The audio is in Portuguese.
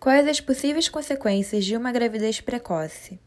Quais as possíveis consequências de uma gravidez precoce?